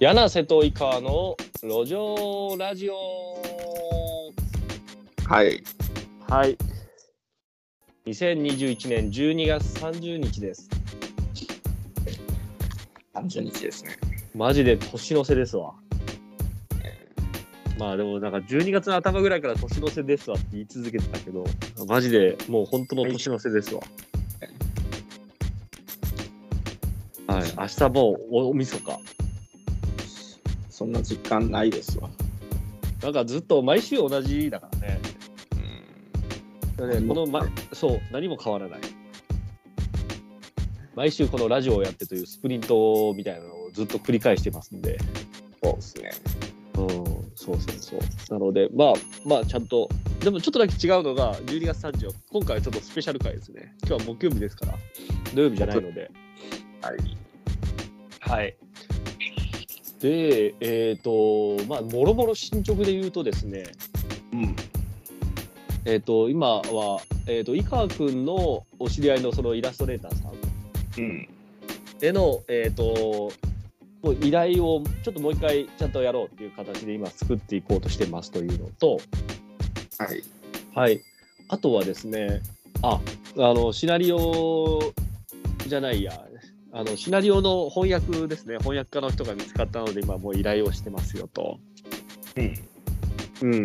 柳瀬と井川の路上ラジオ。はい。はい。2021年12月30日です。30日ですね。マジで年の瀬ですわ。まあでもなんか12月の頭ぐらいから年の瀬ですわって言い続けてたけどマジでもう本当の年の瀬ですわ。はい。明日もうおおみそんな実感ないですわ。なんかずっと毎週同じだからねうん。ね、この、ま、そう、何も変わらない。毎週このラジオをやってというスプリントみたいなのをずっと繰り返してますんで、そうですね。うん、そうそうそう。なので、まあ、まあ、ちゃんと、でもちょっとだけ違うのが、12月30日、今回はちょっとスペシャル回ですね。今日は木曜日ですから、土曜日じゃないので。はい。はい。で、えっ、と、まあ、もろもろ進捗で言うとですね、うん。えっ、と、今は、えっ、と、井川くんのお知り合いのそのイラストレーターさん、うん。での、えー、ともう依頼をちょっともう一回ちゃんとやろうっていう形で今作っていこうとしてますというのと、はい。はい、あとはですねああのシナリオじゃないやあのシナリオの翻訳ですね翻訳家の人が見つかったので今もう依頼をしてますよと。うん。うん、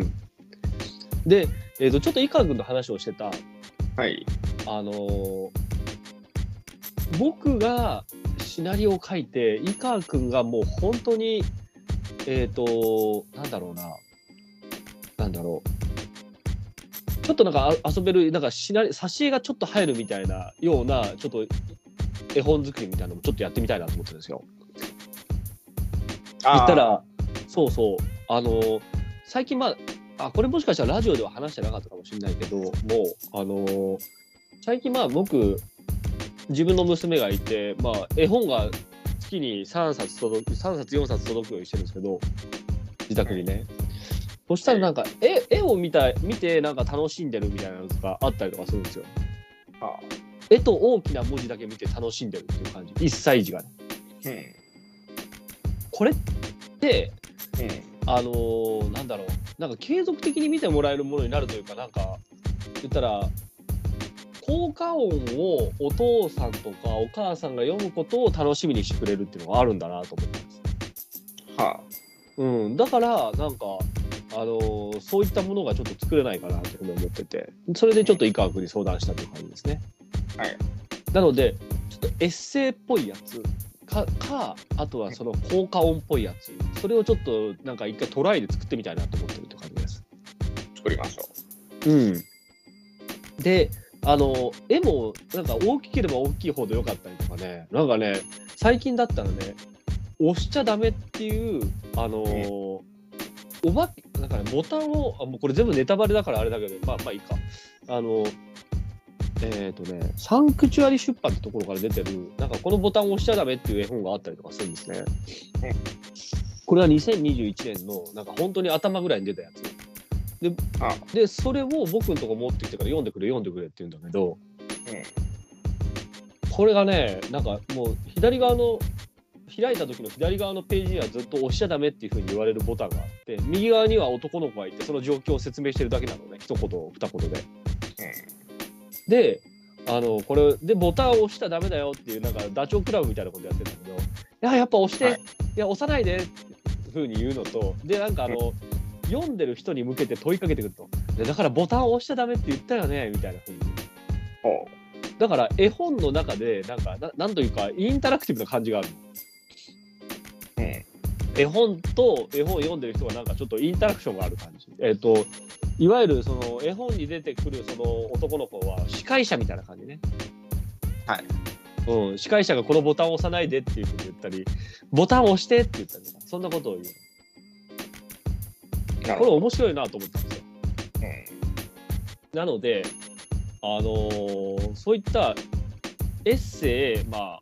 で、えー、とちょっと井川君と話をしてたはい。あのー僕がシナリオを書いて井川君がもう本当にえっ、となんだろうななんだろうちょっとなんかあ遊べるなんかシナリ挿絵がちょっと入るみたいなようなちょっと絵本作りみたいなのもちょっとやってみたいなと思ってるんですよ。言ったらそうそうあのー最近まああこれもしかしたらラジオでは話してなかったかもしれないけどもうあのー最近まあ僕自分の娘がいて、まあ、絵本が月に3冊届く3冊4冊届くようにしてるんですけど自宅にね。そしたらなんか絵絵を見た見てなんか楽しんでるみたいなのとかあったりとかするんですよ。あ絵と大きな文字だけ見て楽しんでるっていう感じ1歳児がね。うん。これってうん。あのーなんだろうなんか継続的に見てもらえるものになるというかなんか言ったら効果音をお父さんとかお母さんが読むことを楽しみにしてくれるっていうのがあるんだなと思ってます。はうん、だからなんか、あのーそういったものがちょっと作れないかなというふうに思っててそれでちょっと井川君に相談したという感じですね。はい。なのでちょっとエッセイっぽいやつかかあとはその効果音っぽいやつそれをちょっとなんか一回トライで作ってみたいなと思ってるって感じです。い。作りましょうん、であの絵もなんか大きければ大きいほど良かったりとかねなんかね最近だったらね押しちゃダメっていうあのーおばなんかねボタンをあもうこれ全部ネタバレだからあれだけどまあまあいいかあのえっ、とねサンクチュアリ出版ってところから出てるなんかこのボタンを押しちゃダメっていう絵本があったりとかするんですね。これは2021年のなんか本当に頭ぐらいに出たやつ。う。あでそれを僕のとこ持ってきてから読んでくれ読んでくれって言うんだけどこれがねなんかもう左側の開いた時の左側のページにはずっと押しちゃダメっていうふうに言われるボタンがあって右側には男の子がいてその状況を説明してるだけなのね一言二言で。であのこれでボタンを押しちゃダメだよっていうなんかダチョウ倶楽部みたいなことやってるんだけどいややっぱ押して、はいい、や押さないでっていうふうに言うのとでなんかあの、読んでる人に向けて問いかけてくるとでだからボタンを押しちゃダメって言ったよねみたいなふうにほだから絵本の中でなんかななんというかインタラクティブな感じがあるのう。うん。絵本と絵本を読んでる人がなんかちょっとインタラクションがある感じえっ、といわゆるその絵本に出てくるその男の子は司会者みたいな感じねはい。うん、司会者がこのボタンを押さないでっていうふうに言ったり、ボタンを押してって言ったりとか、そんなことを言う。これ面白いなと思ったんですよ。うん。なので、あのーそういったエッセイ、まあ、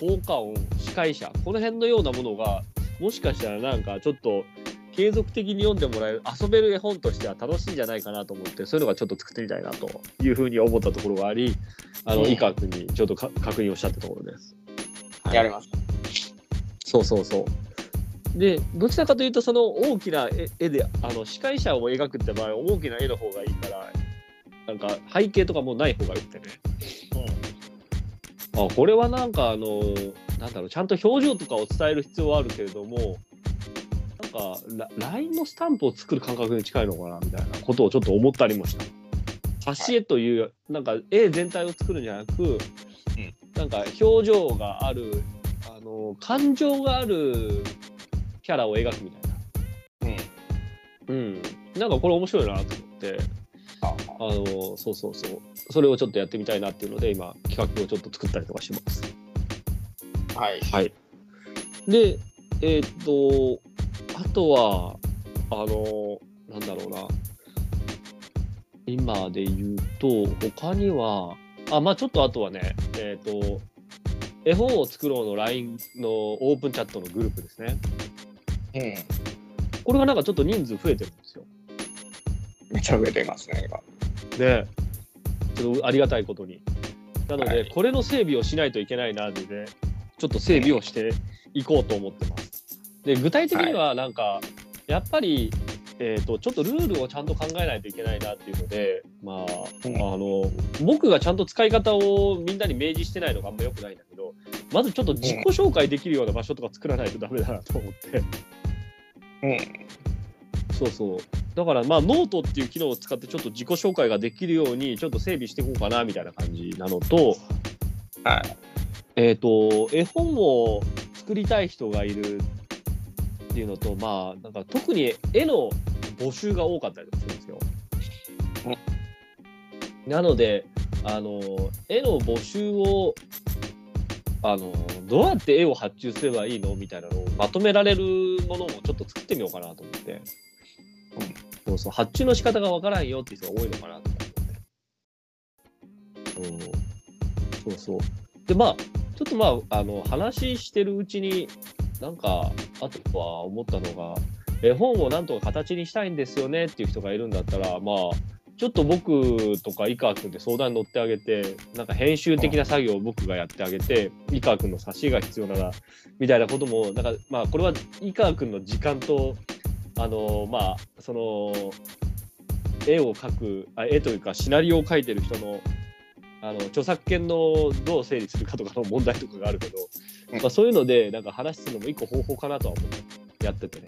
効果音、司会者、この辺のようなものが、もしかしたらなんかちょっと継続的に読んでもらえる、遊べる絵本としては楽しいんじゃないかなと思って、そういうのがちょっと作ってみたいなというふうに思ったところがあり、あの、うん井川君にちょっとか確認をしたってところです。やります。そうそうそう。でどちらかというとその大きな絵絵であの司会者を描くって場合は大きな絵の方がいいからなんか背景とかもない方がよくてねあこれはなんかあのなんだろうちゃんと表情とかを伝える必要はあるけれどもかラ LINE のスタンプを作る感覚に近いのかなみたいなことをちょっと思ったりもした。挿絵というなんか絵全体を作るんじゃなく、なんか表情があるあの感情があるキャラを描くみたいな。うん。うん、なんかこれ面白いなと思ってああのそうそうそうそれをちょっとやってみたいなっていうので今企画をちょっと作ったりとかします。はい。はい、でえーっとあとはあのなんだろうな今で言うと他にはあまあちょっとあとはねえーっと絵本を作ろうの LINE のオープンチャットのグループですね。うん。これがなんかちょっと人数増えてるんですよ。めちゃ増えてますね、今。で、ちょっとありがたいことに。なので、はいこれの整備をしないといけないなので、ちょっと整備をしていこうと思ってます。で、具体的にはなんか、やっぱり、えー、とちょっとルールをちゃんと考えないといけないなっていうので、まあ、うんあの僕がちゃんと使い方をみんなに明示してないのがあんま良くないんだけどまずちょっと自己紹介できるような場所とか作らないとダメだなと思って。うん。そうそう。だからまあノートっていう機能を使ってちょっと自己紹介ができるようにちょっと整備していこうかなみたいな感じなのと、はい。えっ、と、絵本を作りたい人がいるっていうのと、まあ、なんか特に絵の募集が多かったりとかするんですよ。なので、あの、絵の募集を、あの、どうやって絵を発注すればいいのみたいなのをまとめられるものをちょっと作ってみようかなと思って。そうそう、発注の仕方がわからんよっていう人が多いのかなと思って。うん。そうそう。で、まあ、ちょっとまあ、あの、話してるうちに、なんか、あとは思ったのが、絵本をなんとか形にしたいんですよねっていう人がいるんだったら、まあ、ちょっと僕とか井川君で相談に乗ってあげて、なんか編集的な作業を僕がやってあげて、井川君の挿絵が必要なら、みたいなことも、なんか、まあ、これは井川君の時間と、あの、まあ、その、絵を描く、あ絵というかシナリオを描いてる人の、あの著作権のどう整理するかとかの問題とかがあるけど、まあ、そういうのでなんか話すのも一個方法かなとは思ってやっててね。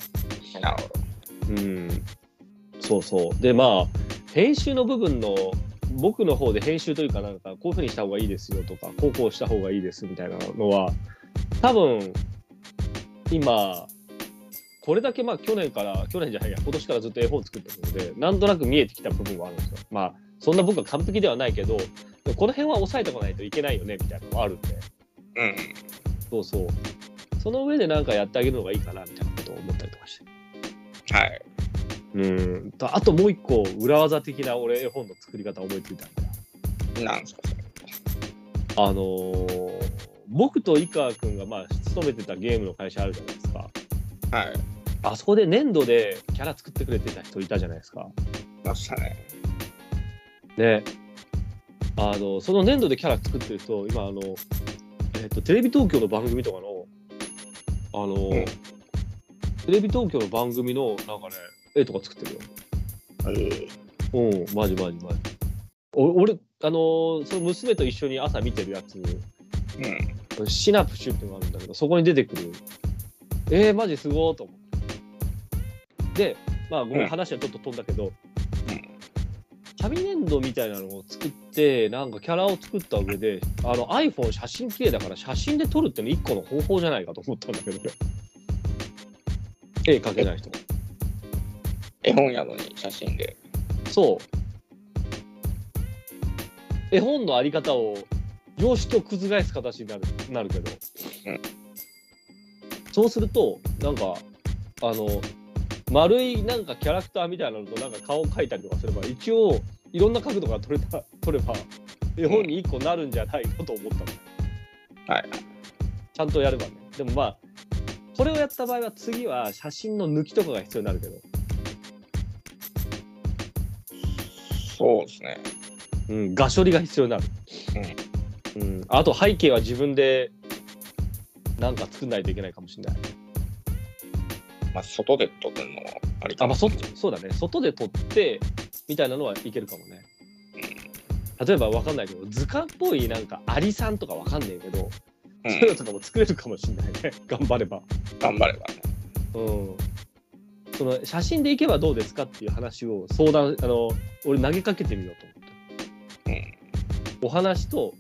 なるほど。うん、そうそう。でまあ編集の部分の僕の方で編集というかなんかこういうふうにした方がいいですよとかこうこうした方がいいですみたいなのは多分今これだけまあ去年から去年じゃないや今年からずっと絵本作ってるのでなんとなく見えてきた部分はあるんですよ。まあそんな僕は完璧ではないけどこの辺は押さえておかないといけないよねみたいなのがあるんでうん。そうそうその上でなんかやってあげるのがいいかなみたいなことを思ったりとかして。はい。うんとあともう一個裏技的な俺絵本の作り方思いついたんだよ。なんですか？あのー僕と井川君がまあ勤めてたゲームの会社あるじゃないですか。はい。あそこで粘土でキャラ作ってくれてた人いたじゃないですか。ましたね。で、あのその粘土でキャラ作ってる人、今あの、えっとテレビ東京の番組とかの、あの、うんテレビ東京の番組のなんかね、絵とか作ってるよ。えうん、マジマジマジ。お俺、あのーその娘と一緒に朝見てるやつ、うん。シナプシュっていうのがあるんだけど、そこに出てくる。えー、マジすごーと思って。で、まあ、ごめうんん、話はちょっと飛んだけど、紙粘土みたいなのを作って、なんかキャラを作った上で、あの iPhone 写真綺麗だから写真で撮るっての一個の方法じゃないかと思ったんだけど、絵描けない人。絵本やのに写真で。そう。絵本のあり方を常識を覆す形になるなるけど、うんそうするとなんかあの丸いなんかキャラクターみたいなのとなんか顔を描いたりとかすれば一応いろんな角度が取れた取れば絵本に一個なるんじゃないかと思ったの、はい。ちゃんとやればねでもまあこれをやった場合は次は写真の抜きとかが必要になるけどそうですね。うん、画処理が必要になる。うん。あと背景は自分でなんか作んないといけないかもしれない。まあ、外で撮るのもありあ、まあ、そ。そうだね。外で撮って、みたいなのはいけるかもね。例えばわかんないけど、図鑑っぽいなんかアリさんとかわかんねえけど、うんそういうのとかも作れるかもしれないね。頑張れば。頑張ればね。うん。その写真でいけばどうですかっていう話を相談、あの、俺投げかけてみようと思って。うんお話と、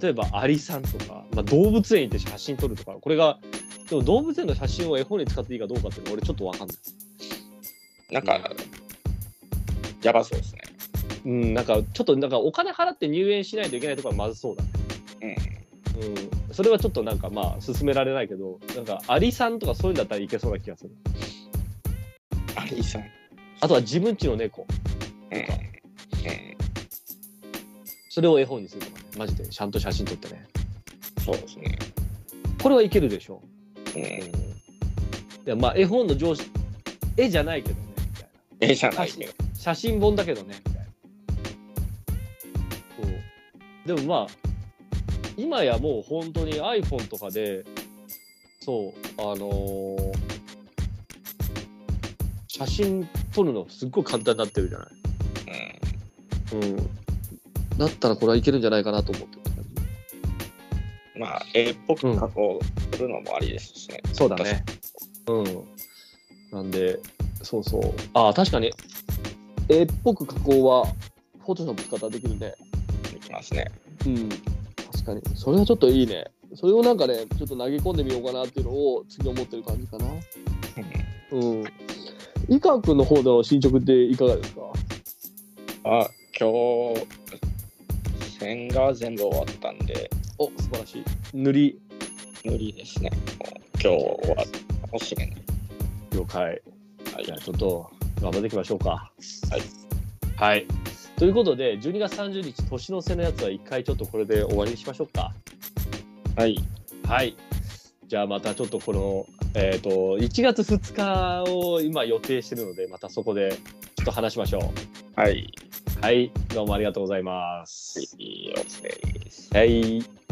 例えばアリさんとか、まあ、動物園行って写真撮るとか、これが、でも動物園の写真を絵本に使っていいかどうかっていうのは俺ちょっとわかんない。なんか、やばそうですね。うん、なんかちょっとなんかお金払って入園しないといけないところはまずそうだね。うん。それはちょっとなんかまあ進められないけど、なんかアリさんとかそういうんだったらいけそうな気がする。アリさん。あとは自分家の猫。うん。うん。それを絵本にするとかね。マジでちゃんと写真撮ってね。そうですね。これはいけるでしょ。うん。いやまあ絵本の上司、絵じゃないけどね。みたいなええじゃないけど。写真本だけどね。みたいな。そう。でもまあ、今やもう本当に iPhone とかで、そう、あのー写真撮るのすっごい簡単になってるじゃない。うん。うん。だったらこれはいけるんじゃないかなと思って。まあ、絵っぽく加工するのもありですしね。そうだね。うん。なんで、そうそう。ああ、確かに、絵っぽく加工は、フォトショップ使ったらできるね。できますね。うん。確かに。それはちょっといいね。それをなんかね、ちょっと投げ込んでみようかなっていうのを次思ってる感じかな。うん。伊川君の方の進捗っていかがですか？あ、今日、線が全部終わったんで、お、素晴らしい。塗り、無理ですね。今日はかもしれない。了解。はいじゃあちょっと頑張っていきましょうか。はい。はい。ということで、12月30日、年の瀬のやつは一回ちょっとこれで終わりにしましょうか。はい。はい。じゃあまたちょっとこの、えっ、と、1月2日を今予定してるので、またそこでちょっと話しましょはい。う。はい。どうもありがとうございます。いいお疲れです。はい。